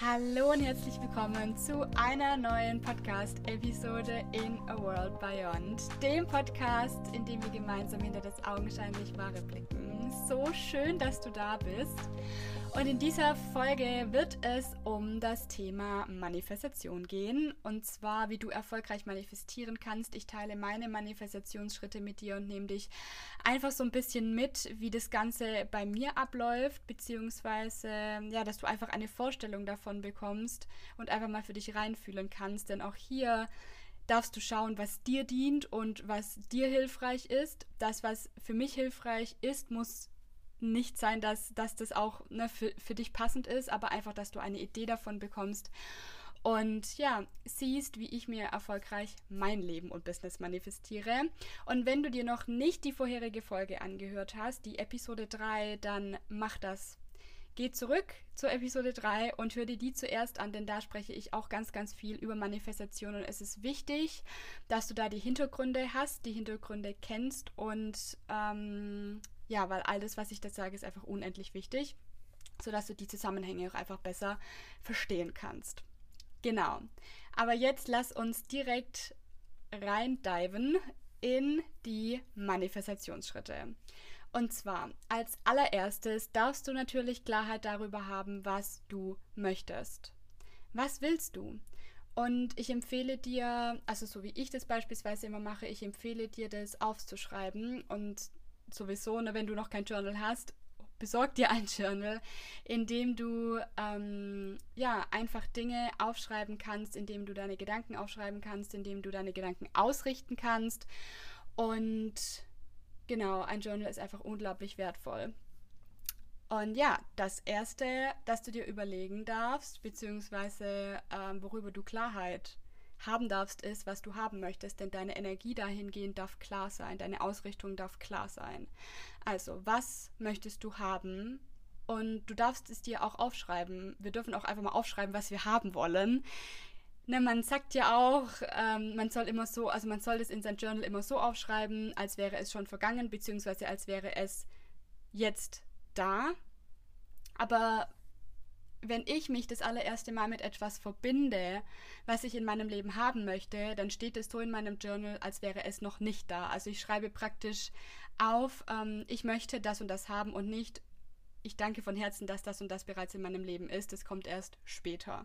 Hallo und herzlich willkommen zu einer neuen Podcast-Episode in A World Beyond, dem Podcast, in dem wir gemeinsam hinter das augenscheinlich Wahre blicken. So schön, dass du da bist. Und in dieser Folge wird es um das Thema Manifestation gehen. Und zwar, wie du erfolgreich manifestieren kannst. Ich teile meine Manifestationsschritte mit dir und nehme dich einfach so ein bisschen mit, wie das Ganze bei mir abläuft, beziehungsweise, ja, dass du einfach eine Vorstellung davon bekommst und einfach mal für dich reinfühlen kannst. Denn auch hier darfst du schauen, was dir dient und was dir hilfreich ist. Das, was für mich hilfreich ist, muss nicht sein, dass, dass das auch ne, für, für dich passend ist, aber einfach, dass du eine Idee davon bekommst und ja, siehst, wie ich mir erfolgreich mein Leben und Business manifestiere. Und wenn du dir noch nicht die vorherige Folge angehört hast, die Episode 3, dann mach das. Geh zurück zur Episode 3 und hör dir die zuerst an, denn da spreche ich auch ganz, ganz viel über Manifestation und es ist wichtig, dass du da die Hintergründe hast, die Hintergründe kennst und ähm, ja, weil all das, was ich da sage, ist einfach unendlich wichtig, sodass du die Zusammenhänge auch einfach besser verstehen kannst. Genau. Aber jetzt lass uns direkt reindiven in die Manifestationsschritte. Und zwar, als allererstes darfst du natürlich Klarheit darüber haben, was du möchtest. Was willst du? Und ich empfehle dir, also so wie ich das beispielsweise immer mache, ich empfehle dir, das aufzuschreiben und sowieso, ne, wenn du noch kein Journal hast, besorg dir ein Journal, in dem du ähm, ja einfach Dinge aufschreiben kannst, in dem du deine Gedanken aufschreiben kannst, in dem du deine Gedanken ausrichten kannst. Und genau, ein Journal ist einfach unglaublich wertvoll. Und ja, das erste, das du dir überlegen darfst, beziehungsweise ähm, worüber du Klarheit haben darfst, ist, was du haben möchtest, denn deine Energie dahingehend darf klar sein, deine Ausrichtung darf klar sein. Also, was möchtest du haben? Und du darfst es dir auch aufschreiben. Wir dürfen auch einfach mal aufschreiben, was wir haben wollen. Ne, man sagt ja auch, ähm, man soll immer so, also man soll das in sein Journal immer so aufschreiben, als wäre es schon vergangen, beziehungsweise als wäre es jetzt da. Aber wenn ich mich das allererste Mal mit etwas verbinde, was ich in meinem Leben haben möchte, dann steht es so in meinem Journal, als wäre es noch nicht da. Also ich schreibe praktisch auf, ähm, ich möchte das und das haben und nicht, ich danke von Herzen, dass das und das bereits in meinem Leben ist. Das kommt erst später.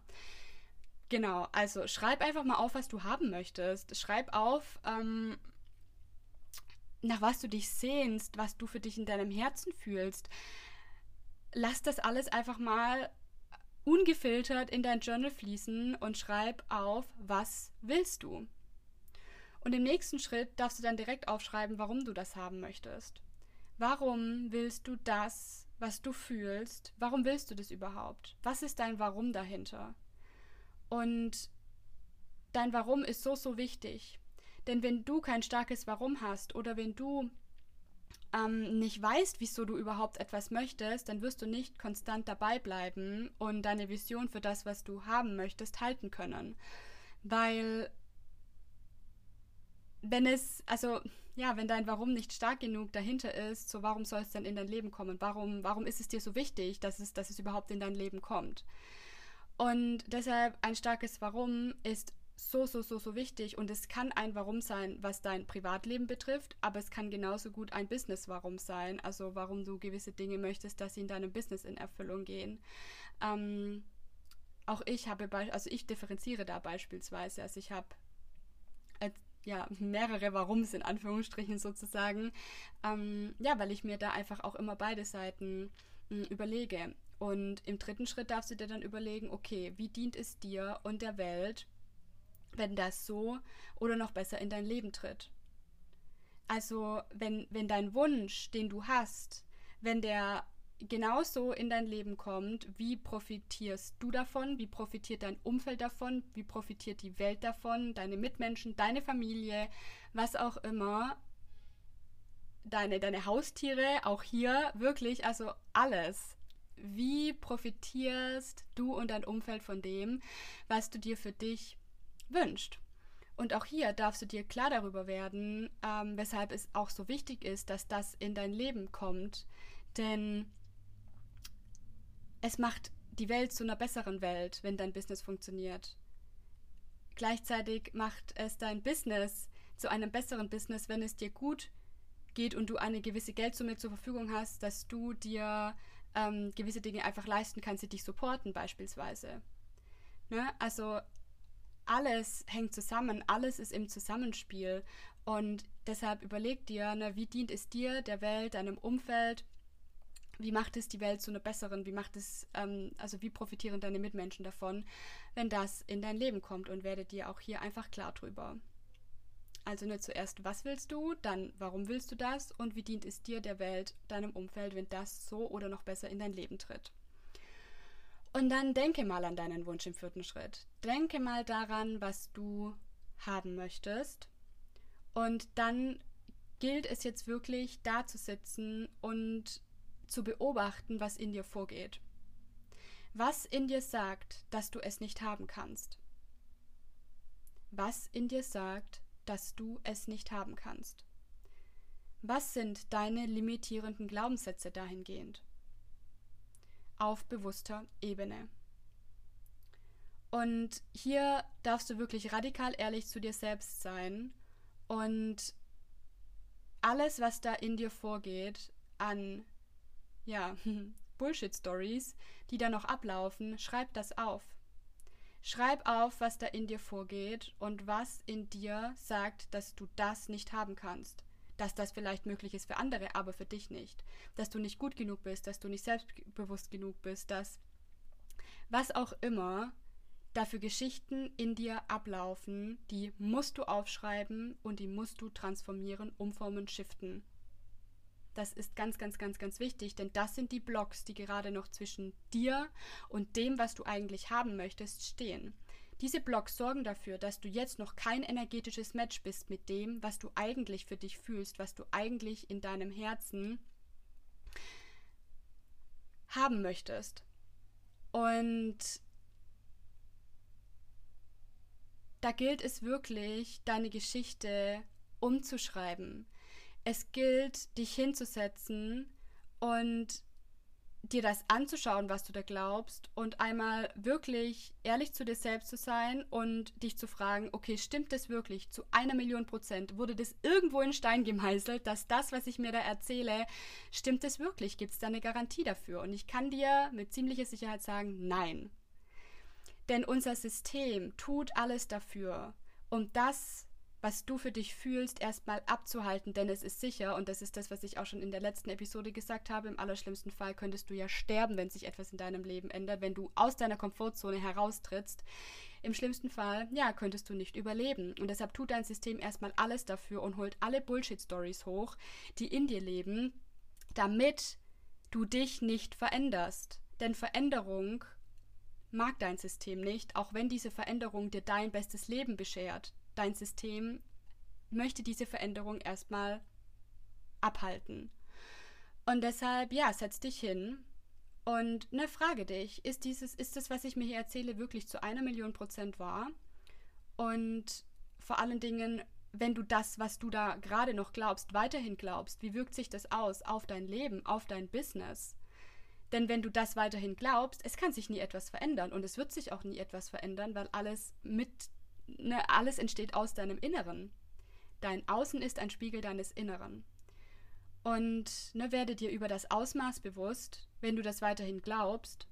Genau, also schreib einfach mal auf, was du haben möchtest. Schreib auf, ähm, nach was du dich sehnst, was du für dich in deinem Herzen fühlst. Lass das alles einfach mal ungefiltert in dein Journal fließen und schreib auf, was willst du. Und im nächsten Schritt darfst du dann direkt aufschreiben, warum du das haben möchtest. Warum willst du das, was du fühlst? Warum willst du das überhaupt? Was ist dein Warum dahinter? Und dein Warum ist so, so wichtig. Denn wenn du kein starkes Warum hast oder wenn du ähm, nicht weißt, wieso du überhaupt etwas möchtest, dann wirst du nicht konstant dabei bleiben und deine Vision für das, was du haben möchtest, halten können. Weil wenn es, also ja, wenn dein Warum nicht stark genug dahinter ist, so warum soll es dann in dein Leben kommen? Warum, warum ist es dir so wichtig, dass es, dass es überhaupt in dein Leben kommt? Und deshalb ein starkes Warum ist so, so, so, so wichtig und es kann ein Warum sein, was dein Privatleben betrifft, aber es kann genauso gut ein Business-Warum sein, also warum du gewisse Dinge möchtest, dass sie in deinem Business in Erfüllung gehen. Ähm, auch ich habe, also ich differenziere da beispielsweise, also ich habe äh, ja, mehrere Warums in Anführungsstrichen sozusagen, ähm, ja, weil ich mir da einfach auch immer beide Seiten mh, hm, überlege. Und im dritten Schritt darfst du dir dann überlegen, okay, wie dient es dir und der Welt, wenn das so oder noch besser in dein Leben tritt. Also wenn, wenn dein Wunsch, den du hast, wenn der genauso in dein Leben kommt, wie profitierst du davon, wie profitiert dein Umfeld davon, wie profitiert die Welt davon, deine Mitmenschen, deine Familie, was auch immer, deine, deine Haustiere, auch hier wirklich, also alles. Wie profitierst du und dein Umfeld von dem, was du dir für dich wünscht. Und auch hier darfst du dir klar darüber werden, ähm, weshalb es auch so wichtig ist, dass das in dein Leben kommt. Denn es macht die Welt zu einer besseren Welt, wenn dein Business funktioniert. Gleichzeitig macht es dein Business zu einem besseren Business, wenn es dir gut geht und du eine gewisse Geldsumme zur Verfügung hast, dass du dir ähm, gewisse Dinge einfach leisten kannst, die dich supporten beispielsweise. Ne? Also alles hängt zusammen, alles ist im Zusammenspiel und deshalb überleg dir, ne, wie dient es dir, der Welt, deinem Umfeld, wie macht es die Welt zu einer besseren, wie macht es, ähm, also wie profitieren deine Mitmenschen davon, wenn das in dein Leben kommt und werde dir auch hier einfach klar drüber. Also nur zuerst, was willst du, dann warum willst du das und wie dient es dir, der Welt, deinem Umfeld, wenn das so oder noch besser in dein Leben tritt. Und dann denke mal an deinen Wunsch im vierten Schritt. Denke mal daran, was du haben möchtest. Und dann gilt es jetzt wirklich, da zu sitzen und zu beobachten, was in dir vorgeht. Was in dir sagt, dass du es nicht haben kannst. Was in dir sagt, dass du es nicht haben kannst. Was sind deine limitierenden Glaubenssätze dahingehend? Auf bewusster Ebene. Und hier darfst du wirklich radikal ehrlich zu dir selbst sein und alles, was da in dir vorgeht, an ja, Bullshit-Stories, die da noch ablaufen, schreib das auf. Schreib auf, was da in dir vorgeht und was in dir sagt, dass du das nicht haben kannst. Dass das vielleicht möglich ist für andere, aber für dich nicht. Dass du nicht gut genug bist, dass du nicht selbstbewusst genug bist, dass was auch immer dafür Geschichten in dir ablaufen, die musst du aufschreiben und die musst du transformieren, umformen, shiften. Das ist ganz, ganz, ganz, ganz wichtig, denn das sind die Blocks, die gerade noch zwischen dir und dem, was du eigentlich haben möchtest, stehen. Diese Blocks sorgen dafür, dass du jetzt noch kein energetisches Match bist mit dem, was du eigentlich für dich fühlst, was du eigentlich in deinem Herzen haben möchtest. Und da gilt es wirklich, deine Geschichte umzuschreiben es gilt, dich hinzusetzen und dir das anzuschauen, was du da glaubst und einmal wirklich ehrlich zu dir selbst zu sein und dich zu fragen, okay, stimmt das wirklich zu einer Million Prozent? Wurde das irgendwo in Stein gemeißelt, dass das, was ich mir da erzähle, stimmt es wirklich? Gibt es da eine Garantie dafür? Und ich kann dir mit ziemlicher Sicherheit sagen, nein. Denn unser System tut alles dafür, um das was du für dich fühlst, erstmal abzuhalten, denn es ist sicher, und das ist das, was ich auch schon in der letzten Episode gesagt habe, im allerschlimmsten Fall könntest du ja sterben, wenn sich etwas in deinem Leben ändert, wenn du aus deiner Komfortzone heraustrittst. Im schlimmsten Fall, ja, könntest du nicht überleben. Und deshalb tut dein System erstmal alles dafür und holt alle Bullshit-Stories hoch, die in dir leben, damit du dich nicht veränderst. Denn Veränderung mag dein System nicht, auch wenn diese Veränderung dir dein bestes Leben beschert dein System möchte diese Veränderung erstmal abhalten. Und deshalb, ja, setz dich hin und ne, frage dich, ist dieses, ist das, was ich mir hier erzähle, wirklich zu einer Million Prozent wahr? Und vor allen Dingen, wenn du das, was du da gerade noch glaubst, weiterhin glaubst, wie wirkt sich das aus auf dein Leben, auf dein Business? Denn wenn du das weiterhin glaubst, es kann sich nie etwas verändern und es wird sich auch nie etwas verändern, weil alles mit ne, alles entsteht aus deinem Inneren. Dein Außen ist ein Spiegel deines Inneren. Und ne, werde dir über das Ausmaß bewusst, wenn du das weiterhin glaubst.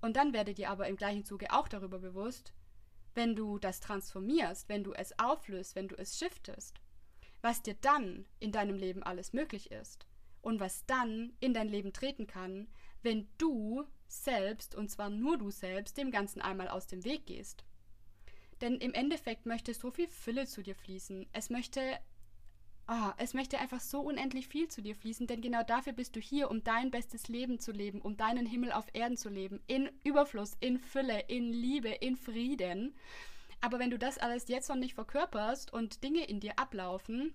Und dann werde dir aber im gleichen Zuge auch darüber bewusst, wenn du das transformierst, wenn du es auflöst, wenn du es shiftest, was dir dann in deinem Leben alles möglich ist und was dann in dein Leben treten kann, wenn du selbst, und zwar nur du selbst, dem Ganzen einmal aus dem Weg gehst. Denn im Endeffekt möchte so viel Fülle zu dir fließen. Es möchte, oh, es möchte einfach so unendlich viel zu dir fließen, denn genau dafür bist du hier, um dein bestes Leben zu leben, um deinen Himmel auf Erden zu leben. In Überfluss, in Fülle, in Liebe, in Frieden. Aber wenn du das alles jetzt noch nicht verkörperst und Dinge in dir ablaufen,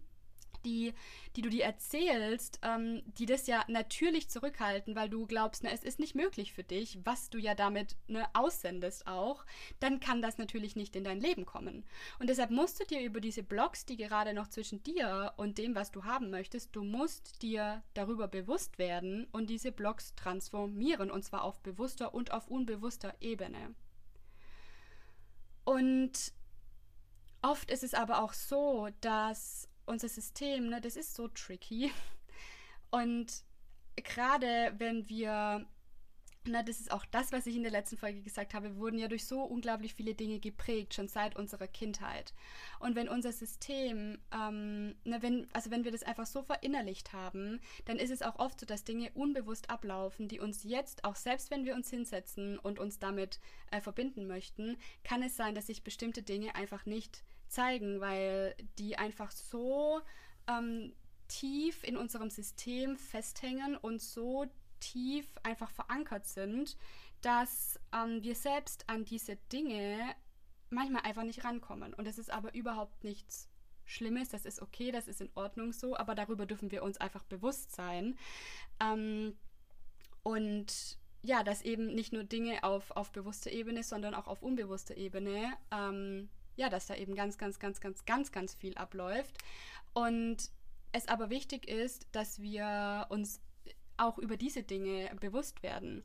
die, die du dir erzählst, ähm, die das ja natürlich zurückhalten, weil du glaubst, ne, es ist nicht möglich für dich, was du ja damit ne, aussendest auch, dann kann das natürlich nicht in dein Leben kommen. Und deshalb musst du dir über diese Blocks, die gerade noch zwischen dir und dem, was du haben möchtest, du musst dir darüber bewusst werden und diese Blocks transformieren, und zwar auf bewusster und auf unbewusster Ebene. Und oft ist es aber auch so, dass unser System, ne, das ist so tricky. Und gerade wenn wir, na, das ist auch das, was ich in der letzten Folge gesagt habe, wir wurden ja durch so unglaublich viele Dinge geprägt, schon seit unserer Kindheit. Und wenn unser System, ähm, na, wenn, also wenn wir das einfach so verinnerlicht haben, dann ist es auch oft so, dass Dinge unbewusst ablaufen, die uns jetzt, auch selbst wenn wir uns hinsetzen und uns damit äh, verbinden möchten, kann es sein, dass sich bestimmte Dinge einfach nicht zeigen, weil die einfach so ähm, tief in unserem System festhängen und so tief einfach verankert sind, dass ähm, wir selbst an diese Dinge manchmal einfach nicht rankommen. Und das ist aber überhaupt nichts Schlimmes, das ist okay, das ist in Ordnung so, aber darüber dürfen wir uns einfach bewusst sein. Ähm, und ja, dass eben nicht nur Dinge auf, auf bewusster Ebene, sondern auch auf unbewusster Ebene ähm, ja, dass da eben ganz, ganz, ganz, ganz, ganz, ganz viel abläuft. Und es aber wichtig ist, dass wir uns auch über diese Dinge bewusst werden.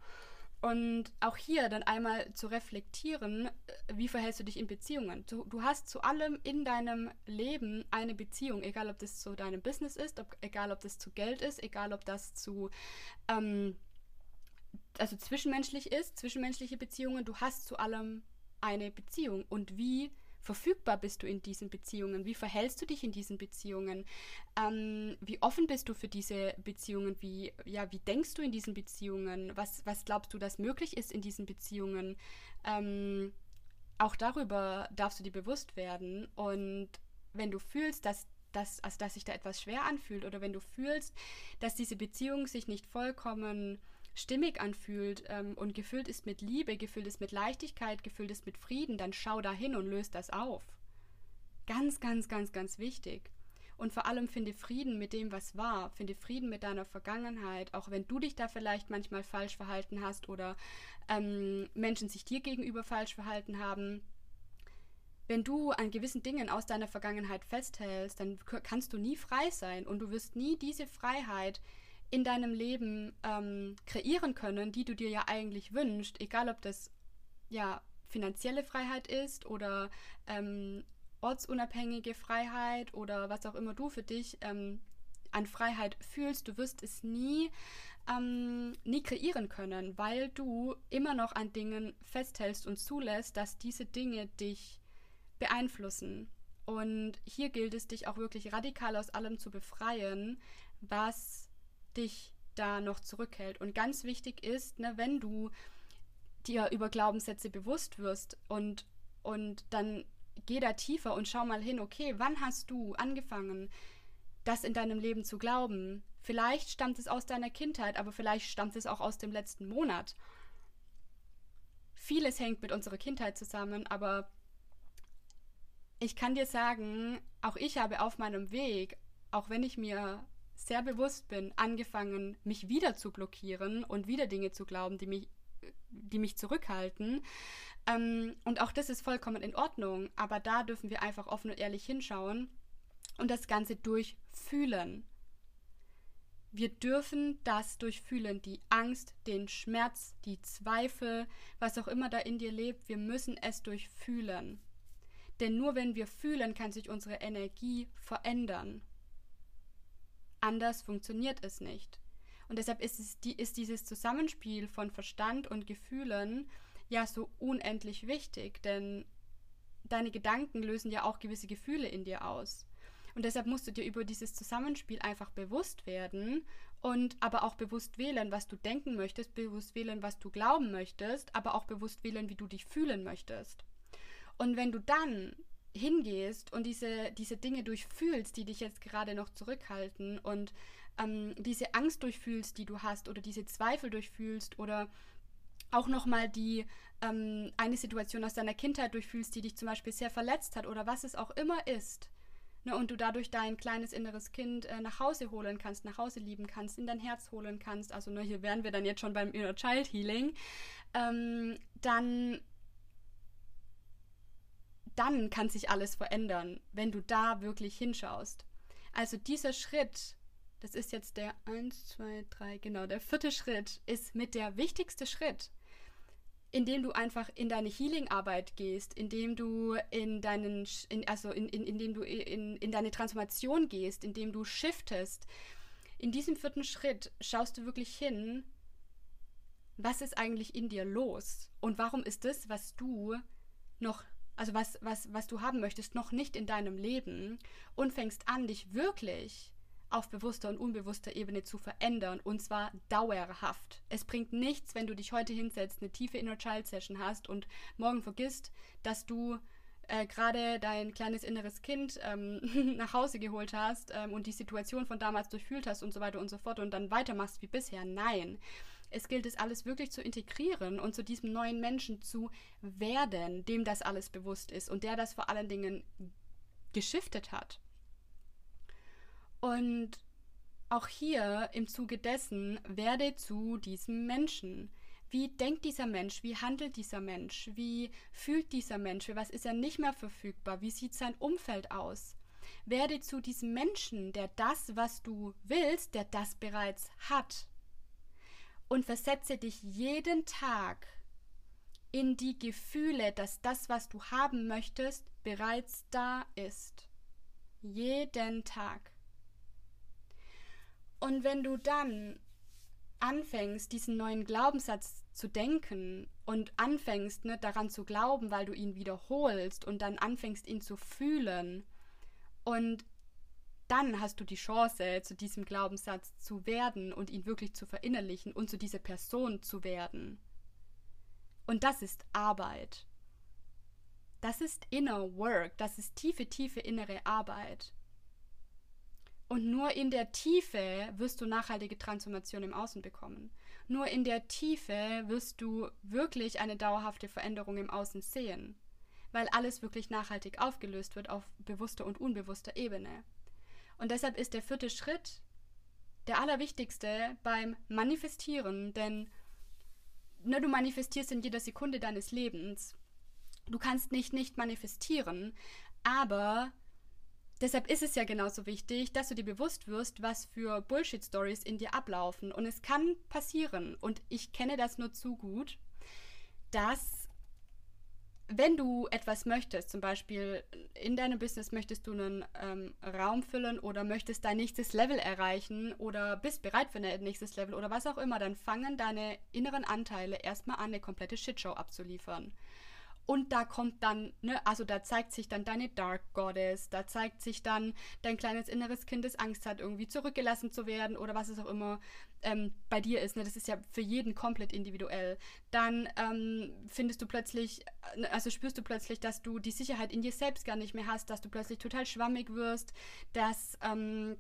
Und auch hier dann einmal zu reflektieren, äh, wie verhältst du dich in Beziehungen? Du, du, hast zu allem in deinem Leben eine Beziehung, egal ob das zu deinem Business ist, ob, egal ob das zu Geld ist, egal ob das zu, ähm, also zwischenmenschlich ist, zwischenmenschliche Beziehungen. Du hast zu allem eine Beziehung. Und wie verfügbar bist du in diesen Beziehungen? Wie verhältst du dich in diesen Beziehungen? Ähm, wie offen bist du für diese Beziehungen? Wie, ja, wie denkst du in diesen Beziehungen? Was, was glaubst du, dass möglich ist in diesen Beziehungen? Ähm, auch darüber darfst du dir bewusst werden. Und wenn du fühlst, dass dass, also dass sich da etwas schwer anfühlt oder wenn du fühlst, dass diese Beziehung sich nicht vollkommen stimmig anfühlt ähm, und gefüllt ist mit Liebe, gefüllt ist mit Leichtigkeit, gefüllt ist mit Frieden, dann schau da hin und löst das auf. Ganz, ganz, ganz, ganz wichtig. Und vor allem finde Frieden mit dem, was war. Finde Frieden mit deiner Vergangenheit, auch wenn du dich da vielleicht manchmal falsch verhalten hast oder ähm, Menschen sich dir gegenüber falsch verhalten haben. Wenn du an gewissen Dingen aus deiner Vergangenheit festhältst, dann kannst du nie frei sein und du wirst nie diese Freiheit in deinem Leben ähm, kreieren können, die du dir ja eigentlich wünschst, egal ob das ja finanzielle Freiheit ist oder ähm, ortsunabhängige Freiheit oder was auch immer du für dich ähm, an Freiheit fühlst, du wirst es nie, ähm, nie kreieren können, weil du immer noch an Dingen festhältst und zulässt, dass diese Dinge dich beeinflussen. Und hier gilt es, dich auch wirklich radikal aus allem zu befreien, was dich da noch zurückhält. Und ganz wichtig ist, ne, wenn du dir über Glaubenssätze bewusst wirst und, und dann geh da tiefer und schau mal hin, okay, wann hast du angefangen, das in deinem Leben zu glauben? Vielleicht stammt es aus deiner Kindheit, aber vielleicht stammt es auch aus dem letzten Monat. Vieles hängt mit unserer Kindheit zusammen, aber ich kann dir sagen, auch ich habe auf meinem Weg, auch wenn ich mir sehr bewusst bin, angefangen, mich wieder zu blockieren und wieder Dinge zu glauben, die mich, die mich zurückhalten. Ähm, und auch das ist vollkommen in Ordnung, aber da dürfen wir einfach offen und ehrlich hinschauen und das Ganze durchfühlen. Wir dürfen das durchfühlen, die Angst, den Schmerz, die Zweifel, was auch immer da in dir lebt, wir müssen es durchfühlen. Denn nur wenn wir fühlen, kann sich unsere Energie verändern. Anders funktioniert es nicht. Und deshalb ist, es die, ist dieses Zusammenspiel von Verstand und Gefühlen ja so unendlich wichtig, denn deine Gedanken lösen ja auch gewisse Gefühle in dir aus. Und deshalb musst du dir über dieses Zusammenspiel einfach bewusst werden und aber auch bewusst wählen, was du denken möchtest, bewusst wählen, was du glauben möchtest, aber auch bewusst wählen, wie du dich fühlen möchtest. Und wenn du dann hingehst und diese, diese Dinge durchfühlst, die dich jetzt gerade noch zurückhalten und ähm, diese Angst durchfühlst, die du hast oder diese Zweifel durchfühlst oder auch nochmal die ähm, eine Situation aus deiner Kindheit durchfühlst, die dich zum Beispiel sehr verletzt hat oder was es auch immer ist, Ne, und du dadurch dein kleines inneres Kind äh, nach Hause holen kannst, nach Hause lieben kannst, in dein Herz holen kannst. Also ne, hier wären wir dann jetzt schon beim Inner Child Healing. Ähm, dann dann kann sich alles verändern, wenn du da wirklich hinschaust. Also dieser Schritt, das ist jetzt der 1, 2, 3, genau, der vierte Schritt, ist mit der wichtigste Schritt, indem du einfach in deine Healing-Arbeit gehst, indem du in deinen, in, also in, in, indem du in, in deine Transformation gehst, indem du shiftest. In diesem vierten Schritt schaust du wirklich hin, was ist eigentlich in dir los und warum ist das, was du noch also was, was, was du haben möchtest, noch nicht in deinem Leben und fängst an, dich wirklich auf bewusster und unbewusster Ebene zu verändern und zwar dauerhaft. Es bringt nichts, wenn du dich heute hinsetzt, eine tiefe Inner Child Session hast und morgen vergisst, dass du äh, gerade dein kleines inneres Kind ähm, nach Hause geholt hast ähm, und die Situation von damals durchfühlt hast und so weiter und so fort und dann weitermachst wie bisher. Nein. Es gilt es alles wirklich zu integrieren und zu diesem neuen Menschen zu werden, dem das alles bewusst ist und der das vor allen Dingen geschiftet hat. Und auch hier im Zuge dessen werde zu diesem Menschen. Wie denkt dieser Mensch? Wie handelt dieser Mensch? Wie fühlt dieser Mensch? Für was ist er nicht mehr verfügbar? Wie sieht sein Umfeld aus? Werde zu diesem Menschen, der das, was du willst, der das bereits hat und versetze dich jeden Tag in die Gefühle, dass das, was du haben möchtest, bereits da ist. Jeden Tag. Und wenn du dann anfängst, diesen neuen Glaubenssatz zu denken und anfängst, ne, daran zu glauben, weil du ihn wiederholst und dann anfängst, ihn zu fühlen und dann hast du die Chance, zu diesem Glaubenssatz zu werden und ihn wirklich zu verinnerlichen und zu dieser Person zu werden. Und das ist Arbeit. Das ist Inner Work, das ist tiefe, tiefe innere Arbeit. Und nur in der Tiefe wirst du nachhaltige Transformation im Außen bekommen. Nur in der Tiefe wirst du wirklich eine dauerhafte Veränderung im Außen sehen, weil alles wirklich nachhaltig aufgelöst wird auf bewusster und unbewusster Ebene. Und deshalb ist der vierte Schritt der allerwichtigste beim Manifestieren, denn ne, du manifestierst in jeder Sekunde deines Lebens. Du kannst nicht nicht manifestieren, aber deshalb ist es ja genauso wichtig, dass du dir bewusst wirst, was für Bullshit-Stories in dir ablaufen. Und es kann passieren, und ich kenne das nur zu gut, dass wenn du etwas möchtest, zum Beispiel in deinem Business möchtest du einen ähm, Raum füllen oder möchtest dein nächstes Level erreichen oder bist bereit für ein nächstes Level oder was auch immer, dann fangen deine inneren Anteile erstmal an, eine komplette Shitshow abzuliefern. Und da kommt dann, ne, also da zeigt sich dann deine Dark Goddess, da zeigt sich dann dein kleines inneres Kind, das Angst hat, irgendwie zurückgelassen zu werden oder was es auch immer ähm, bei dir ist. Ne? Das ist ja für jeden komplett individuell. Dann ähm, findest du plötzlich, äh, also spürst du plötzlich, dass du die Sicherheit in dir selbst gar nicht mehr hast, dass du plötzlich total schwammig wirst, dass ähm,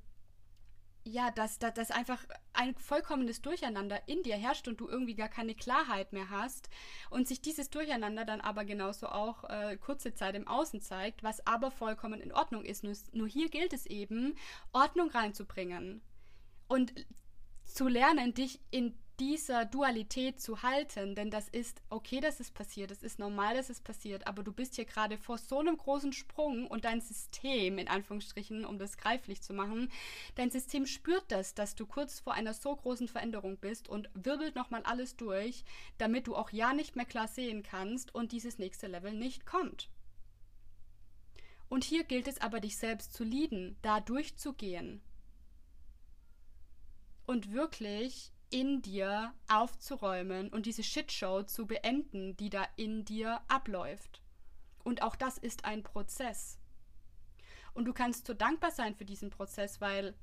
ja, dass, dass, dass einfach ein vollkommenes Durcheinander in dir herrscht und du irgendwie gar keine Klarheit mehr hast und sich dieses Durcheinander dann aber genauso auch äh, kurze Zeit im Außen zeigt, was aber vollkommen in Ordnung ist. Nur, nur hier gilt es eben, Ordnung reinzubringen und zu lernen, dich in dieser Dualität zu halten, denn das ist okay, dass es passiert, es ist normal, dass es passiert, aber du bist hier gerade vor so einem großen Sprung und dein System, in Anführungsstrichen, um das greiflich zu machen, dein System spürt das, dass du kurz vor einer so großen Veränderung bist und wirbelt nochmal alles durch, damit du auch ja nicht mehr klar sehen kannst und dieses nächste Level nicht kommt. Und hier gilt es aber, dich selbst zu lieben, da durchzugehen und wirklich in dir aufzuräumen und diese Shitshow zu beenden, die da in dir abläuft. Und auch das ist ein Prozess. Und du kannst so dankbar sein für diesen Prozess, weil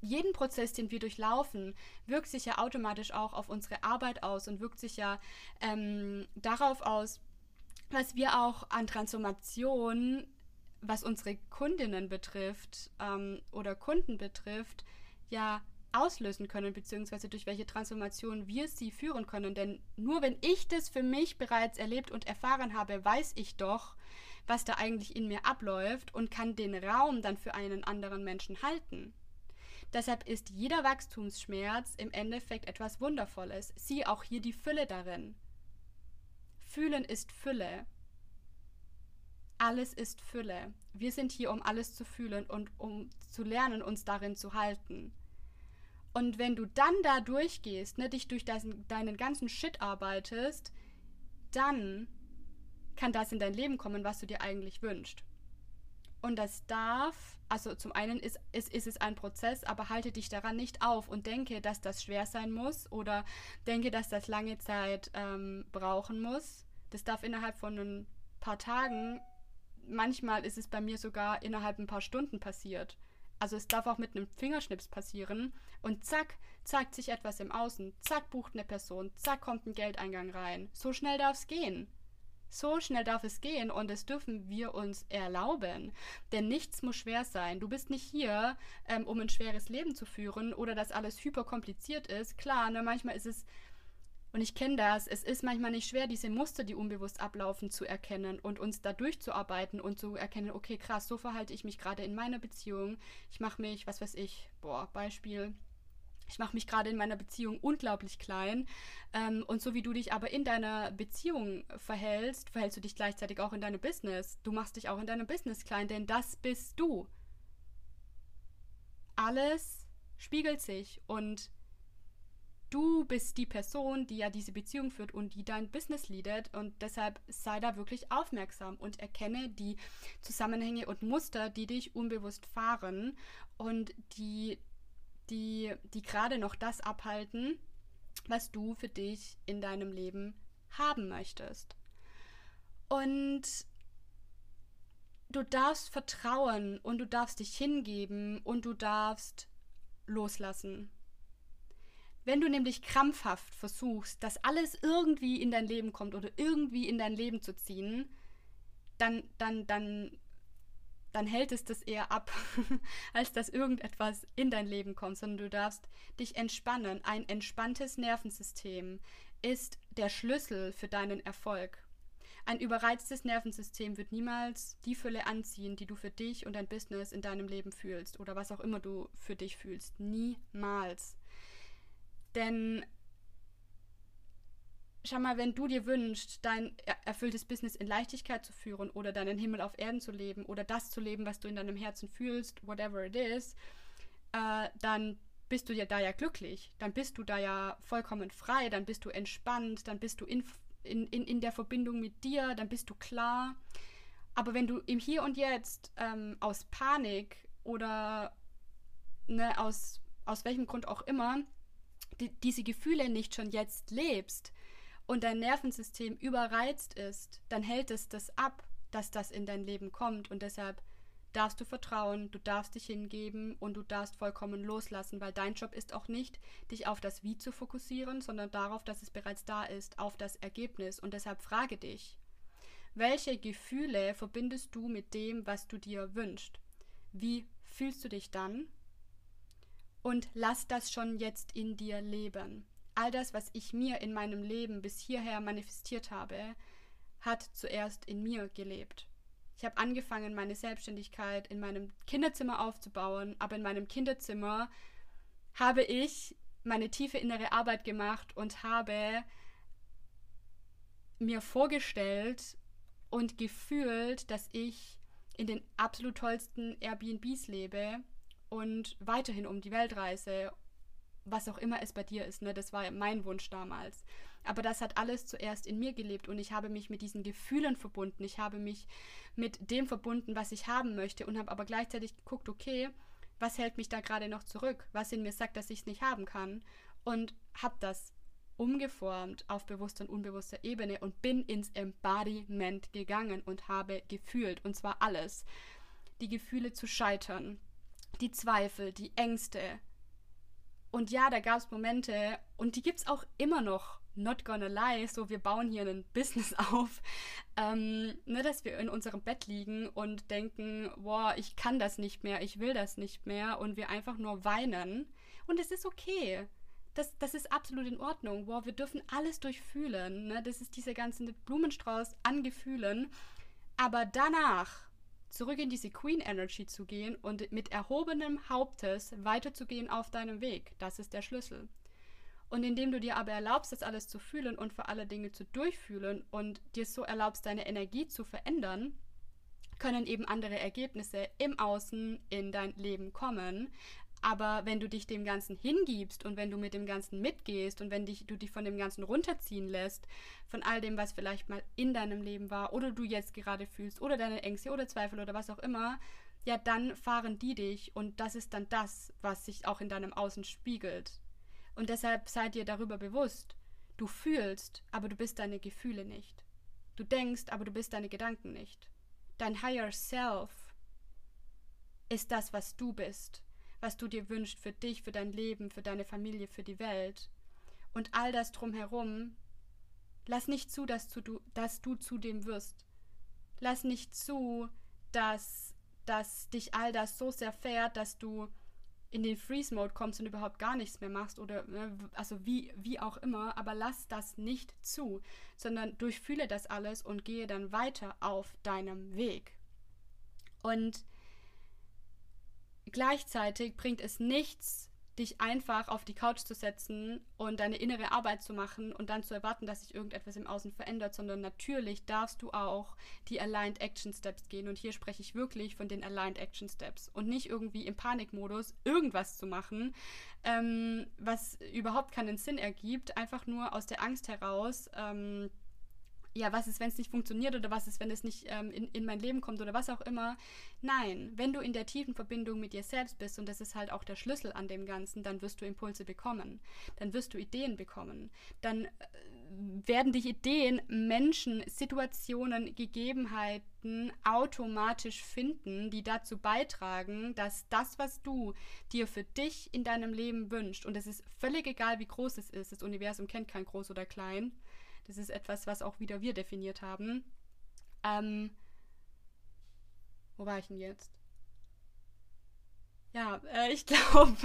jeden Prozess, den wir durchlaufen, wirkt sich ja automatisch auch auf unsere Arbeit aus und wirkt sich ja ähm, darauf aus, was wir auch an Transformation, was unsere Kundinnen betrifft ähm, oder Kunden betrifft, ja auslösen können, beziehungsweise durch welche Transformation wir sie führen können. Denn nur wenn ich das für mich bereits erlebt und erfahren habe, weiß ich doch, was da eigentlich in mir abläuft und kann den Raum dann für einen anderen Menschen halten. Deshalb ist jeder Wachstumsschmerz im Endeffekt etwas Wundervolles. Sieh auch hier die Fülle darin. Fühlen ist Fülle. Alles ist Fülle. Wir sind hier, um alles zu fühlen und um zu lernen, uns darin zu halten. Und wenn du dann da durchgehst, ne, dich durch deinen, deinen ganzen Shit arbeitest, dann kann das in dein Leben kommen, was du dir eigentlich wünschst. Und das darf, also zum einen ist, ist, ist es ein Prozess, aber halte dich daran nicht auf und denke, dass das schwer sein muss oder denke, dass das lange Zeit ähm, brauchen muss. Das darf innerhalb von ein paar Tagen, manchmal ist es bei mir sogar innerhalb ein paar Stunden passiert. Also es darf auch mit einem Fingerschnips passieren und zack, zeigt sich etwas im Außen, zack, bucht eine Person, zack, kommt ein Geldeingang rein. So schnell darf es gehen. So schnell darf es gehen und das dürfen wir uns erlauben. Denn nichts muss schwer sein. Du bist nicht hier, ähm, um ein schweres Leben zu führen oder dass alles hyperkompliziert ist. Klar, ne, manchmal ist es, und ich kenne das, es ist manchmal nicht schwer, diese Muster, die unbewusst ablaufen, zu erkennen und uns da durchzuarbeiten und zu erkennen, okay, krass, so verhalte ich mich gerade in meiner Beziehung. Ich mache mich, was weiß ich, boah, Beispiel, ich mache mich gerade in meiner Beziehung unglaublich klein. Ähm, und so wie du dich aber in deiner Beziehung verhältst, verhältst du dich gleichzeitig auch in deinem Business. Du machst dich auch in deinem Business klein, denn das bist du. Alles spiegelt sich und du bist die Person, die ja diese Beziehung führt und die dein Business leadet und deshalb sei da wirklich aufmerksam und erkenne die Zusammenhänge und Muster, die dich unbewusst fahren und die die, die gerade noch das abhalten, was du für dich in deinem Leben haben möchtest. Und du darfst vertrauen und du darfst dich hingeben und du darfst loslassen. Wenn du nämlich krampfhaft versuchst, dass alles irgendwie in dein Leben kommt oder irgendwie in dein Leben zu ziehen, dann, dann, dann dann hält es das eher ab, als dass irgendetwas in dein Leben kommt, sondern du darfst dich entspannen. Ein entspanntes Nervensystem ist der Schlüssel für deinen Erfolg. Ein überreiztes Nervensystem wird niemals die Fülle anziehen, die du für dich und dein Business in deinem Leben fühlst oder was auch immer du für dich fühlst. Niemals. Denn schau mal, wenn du dir wünschst, dein erfülltes Business in Leichtigkeit zu führen oder deinen Himmel auf Erden zu leben oder das zu leben, was du in deinem Herzen fühlst, whatever it is, äh, dann bist du ja da ja glücklich, dann bist du da ja vollkommen frei, dann bist du entspannt, dann bist du in, in, in, in der Verbindung mit dir, dann bist du klar. Aber wenn du im Hier und Jetzt ähm, aus Panik oder ne, aus, aus welchem Grund auch immer die, diese Gefühle nicht schon jetzt lebst, und dein Nervensystem überreizt ist, dann hält es das ab, dass das in dein Leben kommt. Und deshalb darfst du vertrauen, du darfst dich hingeben und du darfst vollkommen loslassen, weil dein Job ist auch nicht, dich auf das Wie zu fokussieren, sondern darauf, dass es bereits da ist, auf das Ergebnis. Und deshalb frage dich, welche Gefühle verbindest du mit dem, was du dir wünschst? Wie fühlst du dich dann? Und lass das schon jetzt in dir leben all das, was ich mir in meinem Leben bis hierher manifestiert habe, hat zuerst in mir gelebt. Ich habe angefangen, meine Selbstständigkeit in meinem Kinderzimmer aufzubauen, aber in meinem Kinderzimmer habe ich meine tiefe innere Arbeit gemacht und habe mir vorgestellt und gefühlt, dass ich in den absolut tollsten Airbnbs lebe und weiterhin um die Welt reise was auch immer es bei dir ist, ne, das war mein Wunsch damals. Aber das hat alles zuerst in mir gelebt und ich habe mich mit diesen Gefühlen verbunden. Ich habe mich mit dem verbunden, was ich haben möchte und habe aber gleichzeitig geguckt, okay, was hält mich da gerade noch zurück? Was in mir sagt, dass ich es nicht haben kann? Und habe das umgeformt auf bewusster und unbewusster Ebene und bin ins Embodiment gegangen und habe gefühlt, und zwar alles. Die Gefühle zu scheitern, die Zweifel, die Ängste, und ja, da gab es Momente, und die gibt es auch immer noch, not gonna lie, so wir bauen hier ein Business auf, ähm, ne, dass wir in unserem Bett liegen und denken, boah, ich kann das nicht mehr, ich will das nicht mehr und wir einfach nur weinen. Und es ist okay. Das, das ist absolut in Ordnung. Boah, wir dürfen alles durchfühlen. Ne? Das ist dieser ganze Blumenstrauß an Gefühlen. Aber danach zurück in diese Queen Energy zu gehen und mit erhobenem Hauptes weiterzugehen auf deinem Weg, das ist der Schlüssel. Und indem du dir aber erlaubst, das alles zu fühlen und für alle Dinge zu durchfühlen und dir so erlaubst, deine Energie zu verändern, können eben andere Ergebnisse im Außen in dein Leben kommen. Aber wenn du dich dem Ganzen hingibst und wenn du mit dem Ganzen mitgehst und wenn dich, du dich von dem Ganzen runterziehen lässt, von all dem, was vielleicht mal in deinem Leben war oder du jetzt gerade fühlst oder deine Ängste oder Zweifel oder was auch immer, ja, dann fahren die dich und das ist dann das, was sich auch in deinem Außen spiegelt. Und deshalb sei dir darüber bewusst, du fühlst, aber du bist deine Gefühle nicht. Du denkst, aber du bist deine Gedanken nicht. Dein Higher Self ist das, was du bist was du dir wünschst für dich, für dein Leben, für deine Familie, für die Welt. Und all das drumherum, lass nicht zu, dass du, dass du zu dem wirst. Lass nicht zu, dass, dass dich all das so sehr fährt, dass du in den Freeze-Mode kommst und überhaupt gar nichts mehr machst oder ne, also wie, wie auch immer, aber lass das nicht zu, sondern durchfühle das alles und gehe dann weiter auf deinem Weg. Und Gleichzeitig bringt es nichts, dich einfach auf die Couch zu setzen und deine innere Arbeit zu machen und dann zu erwarten, dass sich irgendetwas im Außen verändert, sondern natürlich darfst du auch die Aligned Action Steps gehen. Und hier spreche ich wirklich von den Aligned Action Steps und nicht irgendwie im Panikmodus irgendwas zu machen, ähm, was überhaupt keinen Sinn ergibt, einfach nur aus der Angst heraus. Ähm, ja, was ist, wenn es nicht funktioniert oder was ist, wenn es nicht ähm, in, in mein Leben kommt oder was auch immer. Nein, wenn du in der tiefen Verbindung mit dir selbst bist und das ist halt auch der Schlüssel an dem Ganzen, dann wirst du Impulse bekommen, dann wirst du Ideen bekommen, dann äh, werden dich Ideen, Menschen, Situationen, Gegebenheiten automatisch finden, die dazu beitragen, dass das, was du dir für dich in deinem Leben wünschst, und es ist völlig egal, wie groß es ist, das Universum kennt kein groß oder klein, das ist etwas, was auch wieder wir definiert haben. Ähm, wo war ich denn jetzt? Ja, äh, ich glaube,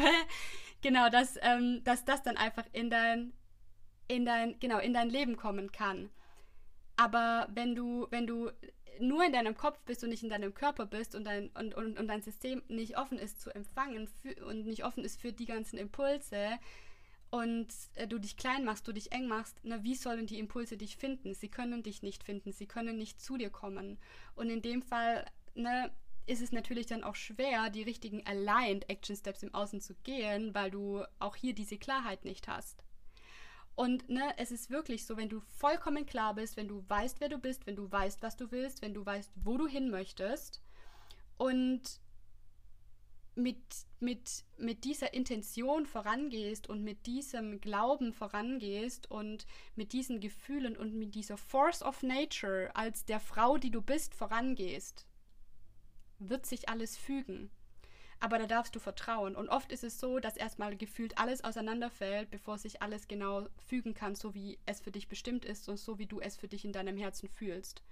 genau, dass, ähm, dass das dann einfach in dein, in dein, genau, in dein Leben kommen kann. Aber wenn du, wenn du nur in deinem Kopf bist und nicht in deinem Körper bist und dein, und, und, und dein System nicht offen ist zu empfangen für, und nicht offen ist für die ganzen Impulse, und äh, du dich klein machst, du dich eng machst, na, wie sollen die Impulse dich finden? Sie können dich nicht finden, sie können nicht zu dir kommen. Und in dem Fall, ne, ist es natürlich dann auch schwer, die richtigen Aligned Action Steps im Außen zu gehen, weil du auch hier diese Klarheit nicht hast. Und ne, es ist wirklich so, wenn du vollkommen klar bist, wenn du weißt, wer du bist, wenn du weißt, was du willst, wenn du weißt, wo du hin möchtest und mit, mit, mit dieser Intention vorangehst und mit diesem Glauben vorangehst und mit diesen Gefühlen und mit dieser Force of Nature als der Frau, die du bist, vorangehst, wird sich alles fügen. Aber da darfst du vertrauen. Und oft ist es so, dass erstmal gefühlt alles auseinanderfällt, bevor sich alles genau fügen kann, so wie es für dich bestimmt ist und so wie du es für dich in deinem Herzen fühlst.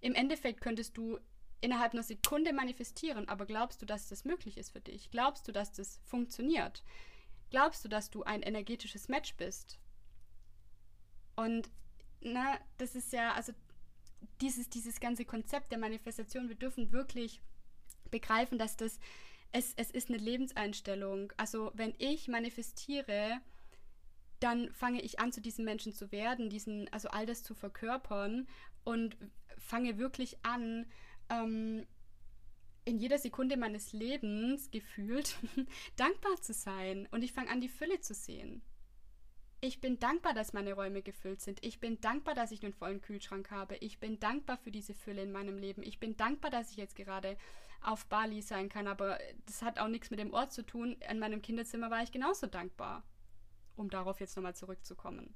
Im Endeffekt könntest du innerhalb einer Sekunde manifestieren, aber glaubst du, dass das möglich ist für dich? Glaubst du, dass das funktioniert? Glaubst du, dass du ein energetisches Match bist? Und na, das ist ja, also dieses, dieses ganze Konzept der Manifestation, wir dürfen wirklich begreifen, dass das, es, es ist eine Lebenseinstellung. Also wenn ich manifestiere, dann fange ich an, zu diesem Menschen zu werden, diesen, also all das zu verkörpern und fange wirklich an, ähm, in jeder Sekunde meines Lebens gefühlt dankbar zu sein. Und ich fange an, die Fülle zu sehen. Ich bin dankbar, dass meine Räume gefüllt sind. Ich bin dankbar, dass ich einen vollen Kühlschrank habe. Ich bin dankbar für diese Fülle in meinem Leben. Ich bin dankbar, dass ich jetzt gerade auf Bali sein kann. Aber das hat auch nichts mit dem Ort zu tun. In meinem Kinderzimmer war ich genauso dankbar. Um darauf jetzt nochmal zurückzukommen.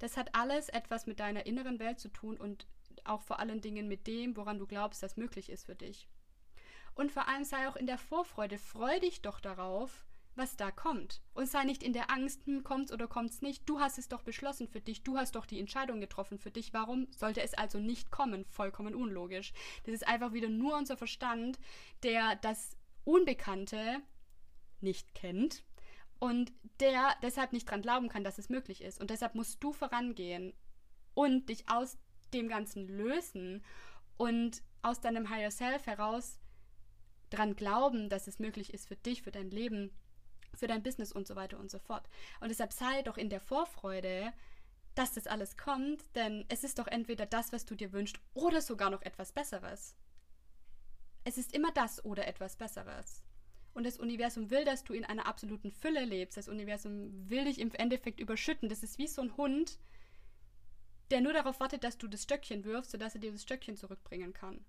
Das hat alles etwas mit deiner inneren Welt zu tun und auch vor allen Dingen mit dem, woran du glaubst, das möglich ist für dich. Und vor allem sei auch in der Vorfreude, freu dich doch darauf, was da kommt. Und sei nicht in der Angst, hm, kommt's oder kommt's nicht. Du hast es doch beschlossen für dich, du hast doch die Entscheidung getroffen für dich. Warum sollte es also nicht kommen? Vollkommen unlogisch. Das ist einfach wieder nur unser Verstand, der das Unbekannte nicht kennt und der deshalb nicht dran glauben kann, dass es möglich ist. Und deshalb musst du vorangehen und dich aus dem Ganzen lösen und aus deinem Higher Self heraus dran glauben, dass es möglich ist für dich, für dein Leben, für dein Business und so weiter und so fort. Und deshalb sei doch in der Vorfreude, dass das alles kommt, denn es ist doch entweder das, was du dir wünschst, oder sogar noch etwas Besseres. Es ist immer das oder etwas Besseres. Und das Universum will, dass du in einer absoluten Fülle lebst. Das Universum will dich im Endeffekt überschütten. Das ist wie so ein Hund, der nur darauf wartet, dass du das Stöckchen wirfst, sodass er dir das Stöckchen zurückbringen kann.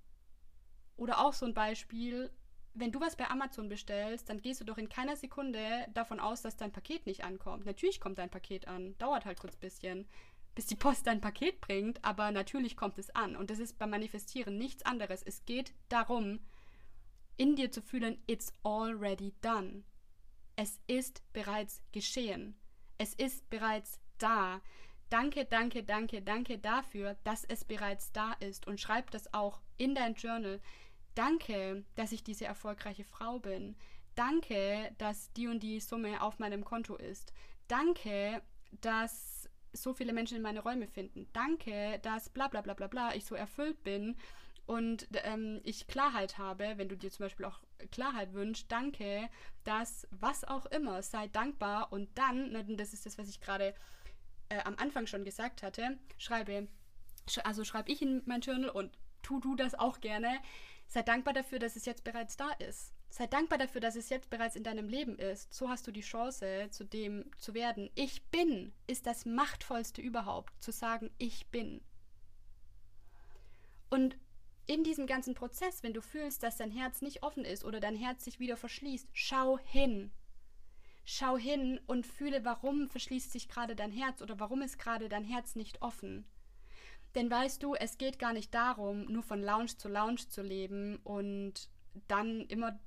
Oder auch so ein Beispiel, wenn du was bei Amazon bestellst, dann gehst du doch in keiner Sekunde davon aus, dass dein Paket nicht ankommt. Natürlich kommt dein Paket an, dauert halt kurz ein bisschen, bis die Post dein Paket bringt, aber natürlich kommt es an. Und das ist beim Manifestieren nichts anderes. Es geht darum, in dir zu fühlen, it's already done. Es ist bereits geschehen. Es ist bereits da. Danke, danke, danke, danke dafür, dass es bereits da ist. Und schreib das auch in dein Journal. Danke, dass ich diese erfolgreiche Frau bin. Danke, dass die und die Summe auf meinem Konto ist. Danke, dass so viele Menschen in meine Räume finden. Danke, dass bla bla bla bla bla ich so erfüllt bin und ähm, ich Klarheit habe, wenn du dir zum Beispiel auch Klarheit wünschst, danke, dass was auch immer, sei dankbar und dann, das ist das, was ich gerade äh, am Anfang schon gesagt hatte, schreibe, sch also schreibe ich in mein Journal und tu du das auch gerne, Sei dankbar dafür, dass es jetzt bereits da ist. Sei dankbar dafür, dass es jetzt bereits in deinem Leben ist. So hast du die Chance, zu dem zu werden. Ich bin ist das machtvollste überhaupt, zu sagen, ich bin. Und in diesem ganzen Prozess, wenn du fühlst, dass dein Herz nicht offen ist oder dein Herz sich wieder verschließt, schau hin. Schau hin und fühle, warum verschließt sich gerade dein Herz oder warum ist gerade dein Herz nicht offen. Denn weißt du, es geht gar nicht darum, nur von Lounge zu Lounge zu leben und dann immer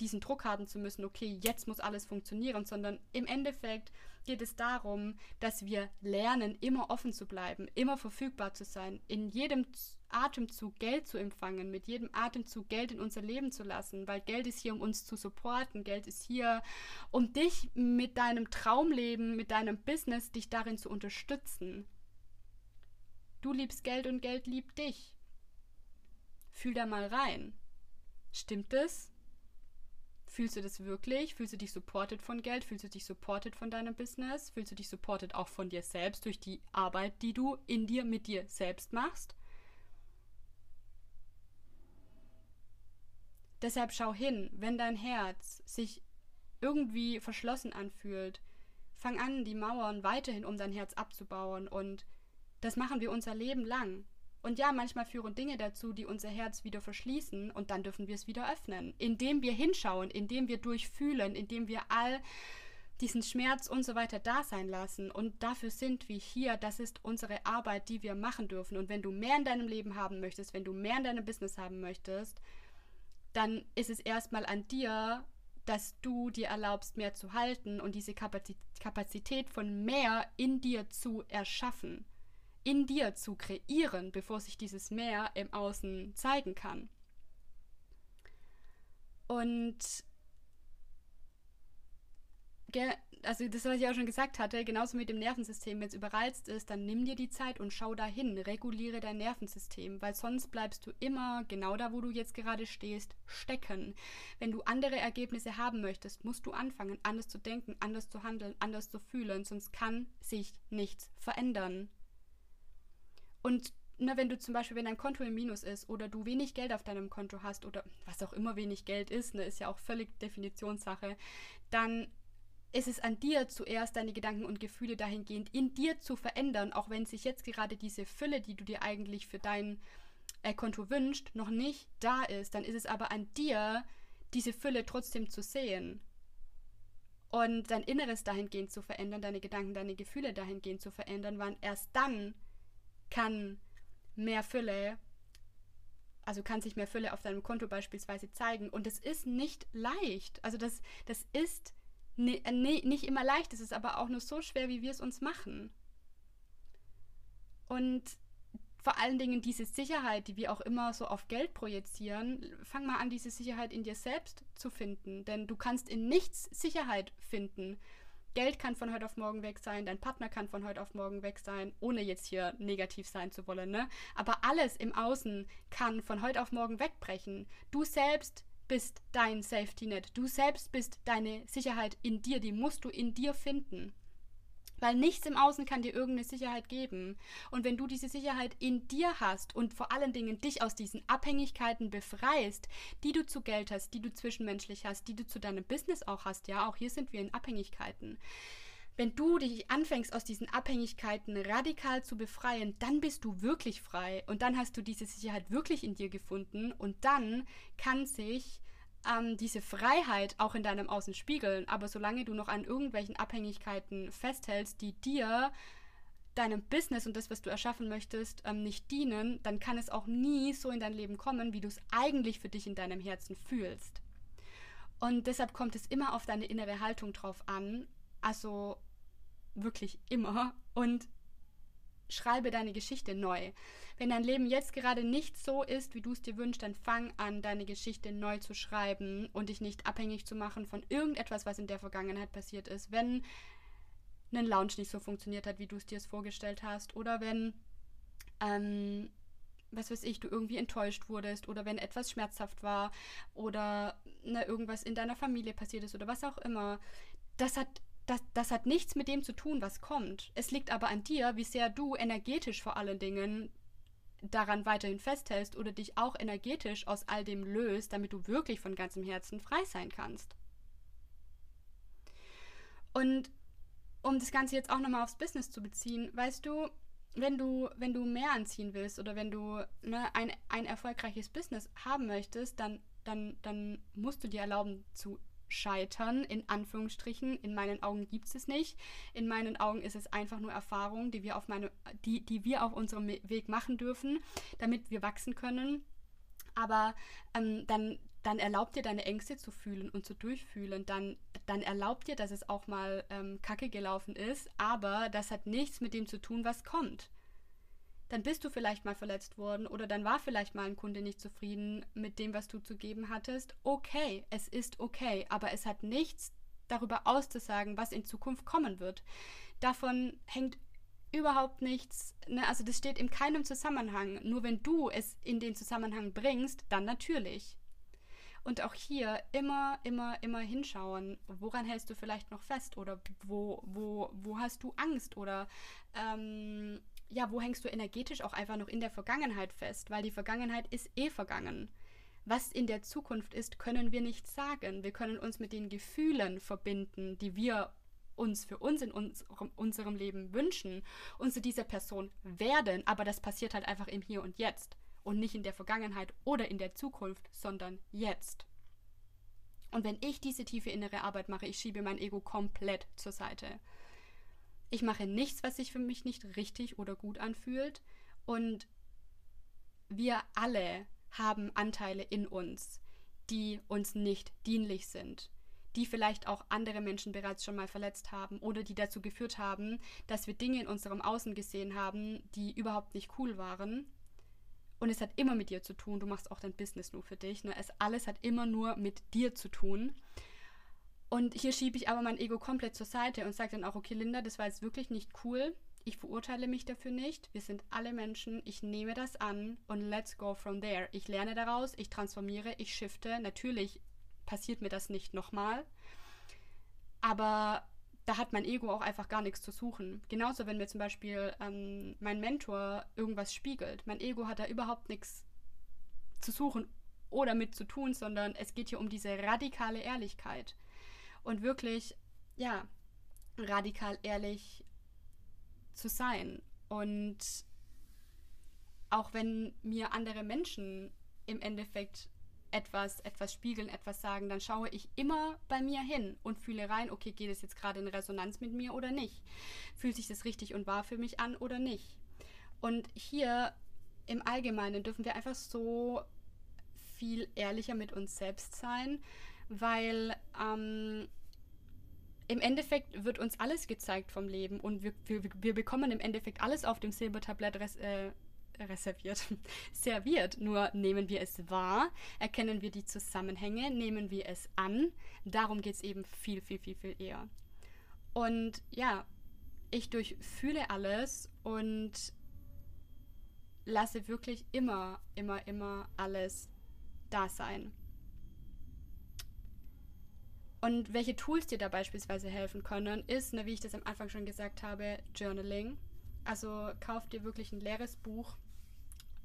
diesen Druck haben zu müssen, okay, jetzt muss alles funktionieren, sondern im Endeffekt geht es darum, dass wir lernen, immer offen zu bleiben, immer verfügbar zu sein, in jedem Atemzug Geld zu empfangen, mit jedem Atemzug Geld in unser Leben zu lassen, weil Geld ist hier, um uns zu supporten, Geld ist hier, um dich mit deinem Traumleben, mit deinem Business, dich darin zu unterstützen. Du liebst Geld und Geld liebt dich. Fühl da mal rein. Stimmt es? Fühlst du das wirklich? Fühlst du dich supported von Geld? Fühlst du dich supported von deinem Business? Fühlst du dich supported auch von dir selbst durch die Arbeit, die du in dir mit dir selbst machst? Deshalb schau hin, wenn dein Herz sich irgendwie verschlossen anfühlt, fang an, die Mauern weiterhin um dein Herz abzubauen und das machen wir unser Leben lang. Und ja, manchmal führen Dinge dazu, die unser Herz wieder verschließen und dann dürfen wir es wieder öffnen, indem wir hinschauen, indem wir durchfühlen, indem wir all diesen Schmerz und so weiter da sein lassen. Und dafür sind wir hier. Das ist unsere Arbeit, die wir machen dürfen. Und wenn du mehr in deinem Leben haben möchtest, wenn du mehr in deinem Business haben möchtest, dann ist es erstmal an dir, dass du dir erlaubst, mehr zu halten und diese Kapazität von mehr in dir zu erschaffen in dir zu kreieren, bevor sich dieses Meer im Außen zeigen kann. Und also das, was ich auch schon gesagt hatte, genauso mit dem Nervensystem, wenn es überreizt ist, dann nimm dir die Zeit und schau dahin, reguliere dein Nervensystem, weil sonst bleibst du immer genau da, wo du jetzt gerade stehst, stecken. Wenn du andere Ergebnisse haben möchtest, musst du anfangen, anders zu denken, anders zu handeln, anders zu fühlen, sonst kann sich nichts verändern. Und ne, wenn du zum Beispiel, wenn dein Konto im Minus ist oder du wenig Geld auf deinem Konto hast oder was auch immer wenig Geld ist, ne, ist ja auch völlig Definitionssache, dann ist es an dir zuerst deine Gedanken und Gefühle dahingehend in dir zu verändern, auch wenn sich jetzt gerade diese Fülle, die du dir eigentlich für dein äh, Konto wünscht, noch nicht da ist, dann ist es aber an dir, diese Fülle trotzdem zu sehen und dein Inneres dahingehend zu verändern, deine Gedanken, deine Gefühle dahingehend zu verändern, wann erst dann kann mehr Fülle, also kann sich mehr Fülle auf deinem Konto beispielsweise zeigen. Und das ist nicht leicht. Also das, das ist ne, ne, nicht immer leicht, es ist aber auch nur so schwer, wie wir es uns machen. Und vor allen Dingen diese Sicherheit, die wir auch immer so auf Geld projizieren, fang mal an, diese Sicherheit in dir selbst zu finden. Denn du kannst in nichts Sicherheit finden. Geld kann von heute auf morgen weg sein, dein Partner kann von heute auf morgen weg sein, ohne jetzt hier negativ sein zu wollen, ne? Aber alles im Außen kann von heute auf morgen wegbrechen. Du selbst bist dein Safety Net. Du selbst bist deine Sicherheit in dir, die musst du in dir finden. Weil nichts im Außen kann dir irgendeine Sicherheit geben. Und wenn du diese Sicherheit in dir hast und vor allen Dingen dich aus diesen Abhängigkeiten befreist, die du zu Geld hast, die du zwischenmenschlich hast, die du zu deinem Business auch hast, ja, auch hier sind wir in Abhängigkeiten. Wenn du dich anfängst, aus diesen Abhängigkeiten radikal zu befreien, dann bist du wirklich frei und dann hast du diese Sicherheit wirklich in dir gefunden und dann kann sich ähm, diese Freiheit auch in deinem Außen spiegeln. Aber solange du noch an irgendwelchen Abhängigkeiten festhältst, die dir deinem Business und das, was du erschaffen möchtest, ähm, nicht dienen, dann kann es auch nie so in dein Leben kommen, wie du es eigentlich für dich in deinem Herzen fühlst. Und deshalb kommt es immer auf deine innere Haltung drauf an. Also wirklich immer. Und schreibe deine Geschichte neu. Wenn dein Leben jetzt gerade nicht so ist, wie du es dir wünschst, dann fang an, deine Geschichte neu zu schreiben und dich nicht abhängig zu machen von irgendetwas, was in der Vergangenheit passiert ist. Wenn ein Lounge nicht so funktioniert hat, wie du es dir vorgestellt hast, oder wenn, ähm, was weiß ich, du irgendwie enttäuscht wurdest, oder wenn etwas schmerzhaft war, oder ne, irgendwas in deiner Familie passiert ist, oder was auch immer. Das hat das, das hat nichts mit dem zu tun, was kommt. Es liegt aber an dir, wie sehr du energetisch vor allen Dingen daran weiterhin festhältst oder dich auch energetisch aus all dem löst, damit du wirklich von ganzem Herzen frei sein kannst. Und um das Ganze jetzt auch nochmal aufs Business zu beziehen, weißt du, wenn du, wenn du mehr anziehen willst oder wenn du ne, ein, ein erfolgreiches Business haben möchtest, dann, dann, dann musst du dir erlauben zu Scheitern, in Anführungsstrichen. In meinen Augen gibt es nicht. In meinen Augen ist es einfach nur Erfahrung, die wir auf, meine, die, die wir auf unserem Weg machen dürfen, damit wir wachsen können. Aber ähm, dann, dann erlaubt dir deine Ängste zu fühlen und zu durchfühlen. Dann, dann erlaubt dir, dass es auch mal ähm, kacke gelaufen ist. Aber das hat nichts mit dem zu tun, was kommt dann bist du vielleicht mal verletzt worden oder dann war vielleicht mal ein Kunde nicht zufrieden mit dem, was du zu geben hattest. Okay, es ist okay, aber es hat nichts darüber auszusagen, was in Zukunft kommen wird. Davon hängt überhaupt nichts, ne? also das steht in keinem Zusammenhang. Nur wenn du es in den Zusammenhang bringst, dann natürlich. Und auch hier immer, immer, immer hinschauen, woran hältst du vielleicht noch fest oder wo, wo, wo hast du Angst oder ähm, ja, wo hängst du energetisch auch einfach noch in der Vergangenheit fest? Weil die Vergangenheit ist eh vergangen. Was in der Zukunft ist, können wir nicht sagen. Wir können uns mit den Gefühlen verbinden, die wir uns für uns in unserem, unserem Leben wünschen und zu dieser Person werden, aber das passiert halt einfach im Hier und Jetzt und nicht in der Vergangenheit oder in der Zukunft, sondern jetzt. Und wenn ich diese tiefe innere Arbeit mache, ich schiebe mein Ego komplett zur Seite. Ich mache nichts, was sich für mich nicht richtig oder gut anfühlt. Und wir alle haben Anteile in uns, die uns nicht dienlich sind, die vielleicht auch andere Menschen bereits schon mal verletzt haben oder die dazu geführt haben, dass wir Dinge in unserem Außen gesehen haben, die überhaupt nicht cool waren. Und es hat immer mit dir zu tun. Du machst auch dein Business nur für dich. Ne? Es alles hat immer nur mit dir zu tun. Und hier schiebe ich aber mein Ego komplett zur Seite und sage dann auch, okay, Linda, das war jetzt wirklich nicht cool. Ich verurteile mich dafür nicht. Wir sind alle Menschen. Ich nehme das an und let's go from there. Ich lerne daraus, ich transformiere, ich shifte. Natürlich passiert mir das nicht nochmal. Aber da hat mein Ego auch einfach gar nichts zu suchen. Genauso, wenn mir zum Beispiel ähm, mein Mentor irgendwas spiegelt. Mein Ego hat da überhaupt nichts zu suchen oder mit zu tun, sondern es geht hier um diese radikale Ehrlichkeit und wirklich, ja, radikal ehrlich zu sein. Und auch wenn mir andere Menschen im Endeffekt etwas, etwas spiegeln, etwas sagen, dann schaue ich immer bei mir hin und fühle rein, okay, geht es jetzt gerade in Resonanz mit mir oder nicht? Fühlt sich das richtig und wahr für mich an oder nicht? Und hier im Allgemeinen dürfen wir einfach so viel ehrlicher mit uns selbst sein, weil ähm, im Endeffekt wird uns alles gezeigt vom Leben und wir, wir, wir bekommen im Endeffekt alles auf dem Silbertablett res, äh, reserviert, serviert. Nur nehmen wir es wahr, erkennen wir die Zusammenhänge, nehmen wir es an. Darum geht es eben viel, viel, viel, viel eher. Und ja, ich durchfühle alles und lasse wirklich immer, immer, immer alles da sein. Und welche Tools dir da beispielsweise helfen können, ist, wie ich das am Anfang schon gesagt habe, Journaling. Also kauf dir wirklich ein leeres Buch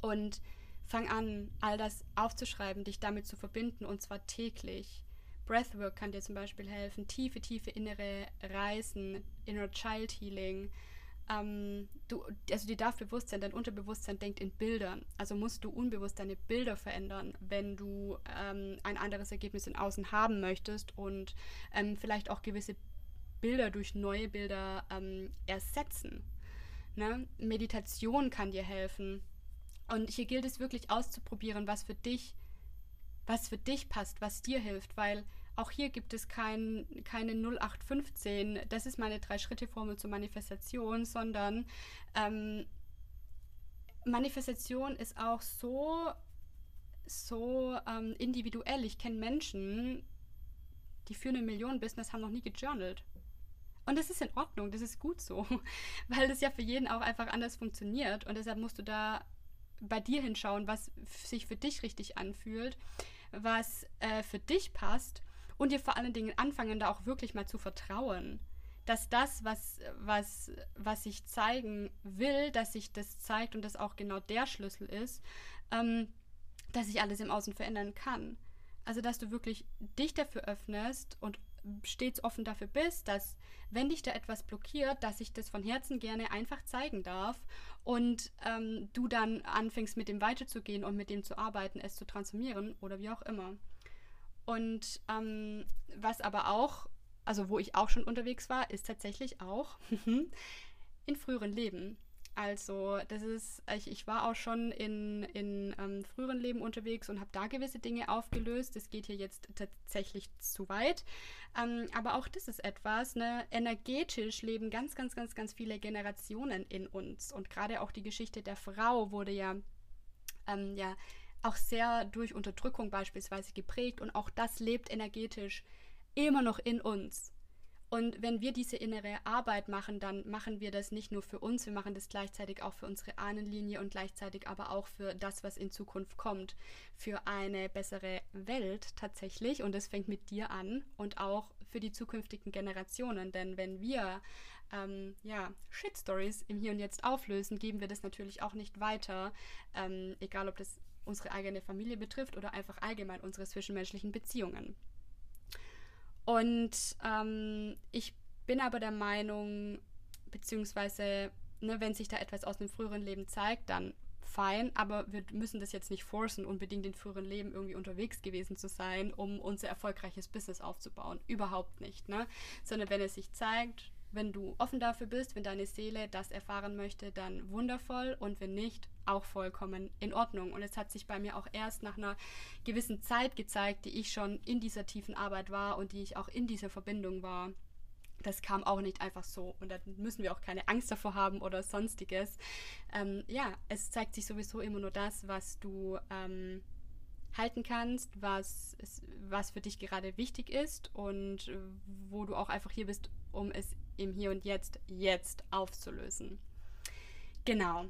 und fang an, all das aufzuschreiben, dich damit zu verbinden und zwar täglich. Breathwork kann dir zum Beispiel helfen, tiefe, tiefe innere Reisen, Inner Child Healing, ähm, du, also dir darf bewusst sein, dein Unterbewusstsein denkt in Bildern. Also musst du unbewusst deine Bilder verändern, wenn du ähm, ein anderes Ergebnis in Außen haben möchtest und ähm, vielleicht auch gewisse Bilder durch neue Bilder ähm, ersetzen. Ne? Meditation kann dir helfen. Und hier gilt es wirklich auszuprobieren, was für dich, was für dich passt, was dir hilft, weil auch hier gibt es kein, keine 0815, das ist meine Drei-Schritte-Formel zur Manifestation, sondern ähm, Manifestation ist auch so, so ähm, individuell. Ich kenne Menschen, die für eine Million Business haben noch nie gejournalt. Und das ist in Ordnung, das ist gut so, weil das ja für jeden auch einfach anders funktioniert. Und deshalb musst du da bei dir hinschauen, was sich für dich richtig anfühlt, was äh, für dich passt und dir vor allen Dingen anfangen, da auch wirklich mal zu vertrauen. Dass das, was, was, was ich zeigen will, dass sich das zeigt und das auch genau der Schlüssel ist, ähm, dass ich alles im Außen verändern kann. Also, dass du wirklich dich dafür öffnest und stets offen dafür bist, dass wenn dich da etwas blockiert, dass ich das von Herzen gerne einfach zeigen darf und ähm, du dann anfängst mit dem weiterzugehen und mit dem zu arbeiten, es zu transformieren oder wie auch immer. Und ähm, was aber auch, also wo ich auch schon unterwegs war, ist tatsächlich auch in früheren Leben. Also, das ist, ich, ich war auch schon in, in ähm, früheren Leben unterwegs und habe da gewisse Dinge aufgelöst. Das geht hier jetzt tatsächlich zu weit. Ähm, aber auch das ist etwas, ne? energetisch leben ganz, ganz, ganz, ganz viele Generationen in uns. Und gerade auch die Geschichte der Frau wurde ja, ähm, ja auch sehr durch Unterdrückung beispielsweise geprägt und auch das lebt energetisch immer noch in uns. Und wenn wir diese innere Arbeit machen, dann machen wir das nicht nur für uns, wir machen das gleichzeitig auch für unsere Ahnenlinie und gleichzeitig aber auch für das, was in Zukunft kommt, für eine bessere Welt tatsächlich. Und das fängt mit dir an und auch für die zukünftigen Generationen. Denn wenn wir ähm, ja, Shit-Stories im Hier und Jetzt auflösen, geben wir das natürlich auch nicht weiter, ähm, egal ob das unsere eigene Familie betrifft oder einfach allgemein unsere zwischenmenschlichen Beziehungen. Und ähm, ich bin aber der Meinung, beziehungsweise, ne, wenn sich da etwas aus dem früheren Leben zeigt, dann fein, aber wir müssen das jetzt nicht forcen, unbedingt in früheren Leben irgendwie unterwegs gewesen zu sein, um unser erfolgreiches Business aufzubauen. Überhaupt nicht, ne? Sondern wenn es sich zeigt, wenn du offen dafür bist, wenn deine Seele das erfahren möchte, dann wundervoll und wenn nicht, auch vollkommen in Ordnung. Und es hat sich bei mir auch erst nach einer gewissen Zeit gezeigt, die ich schon in dieser tiefen Arbeit war und die ich auch in dieser Verbindung war. Das kam auch nicht einfach so und da müssen wir auch keine Angst davor haben oder sonstiges. Ähm, ja, es zeigt sich sowieso immer nur das, was du ähm, halten kannst, was, was für dich gerade wichtig ist und wo du auch einfach hier bist, um es im Hier und Jetzt jetzt aufzulösen. Genau.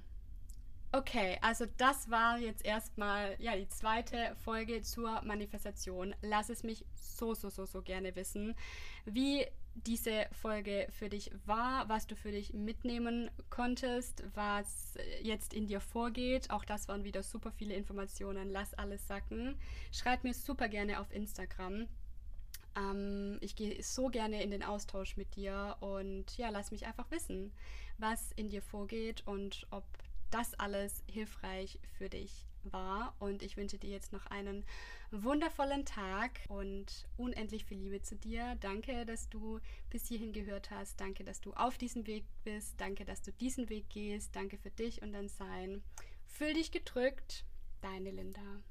Okay, also das war jetzt erstmal ja die zweite Folge zur Manifestation. Lass es mich so so so so gerne wissen, wie diese Folge für dich war, was du für dich mitnehmen konntest, was jetzt in dir vorgeht. Auch das waren wieder super viele Informationen. Lass alles sacken. Schreib mir super gerne auf Instagram. Ähm, ich gehe so gerne in den Austausch mit dir und ja, lass mich einfach wissen, was in dir vorgeht und ob das alles hilfreich für dich war. Und ich wünsche dir jetzt noch einen wundervollen Tag und unendlich viel Liebe zu dir. Danke, dass du bis hierhin gehört hast. Danke, dass du auf diesem Weg bist. Danke, dass du diesen Weg gehst. Danke für dich und dein Sein. Fühl dich gedrückt. Deine Linda.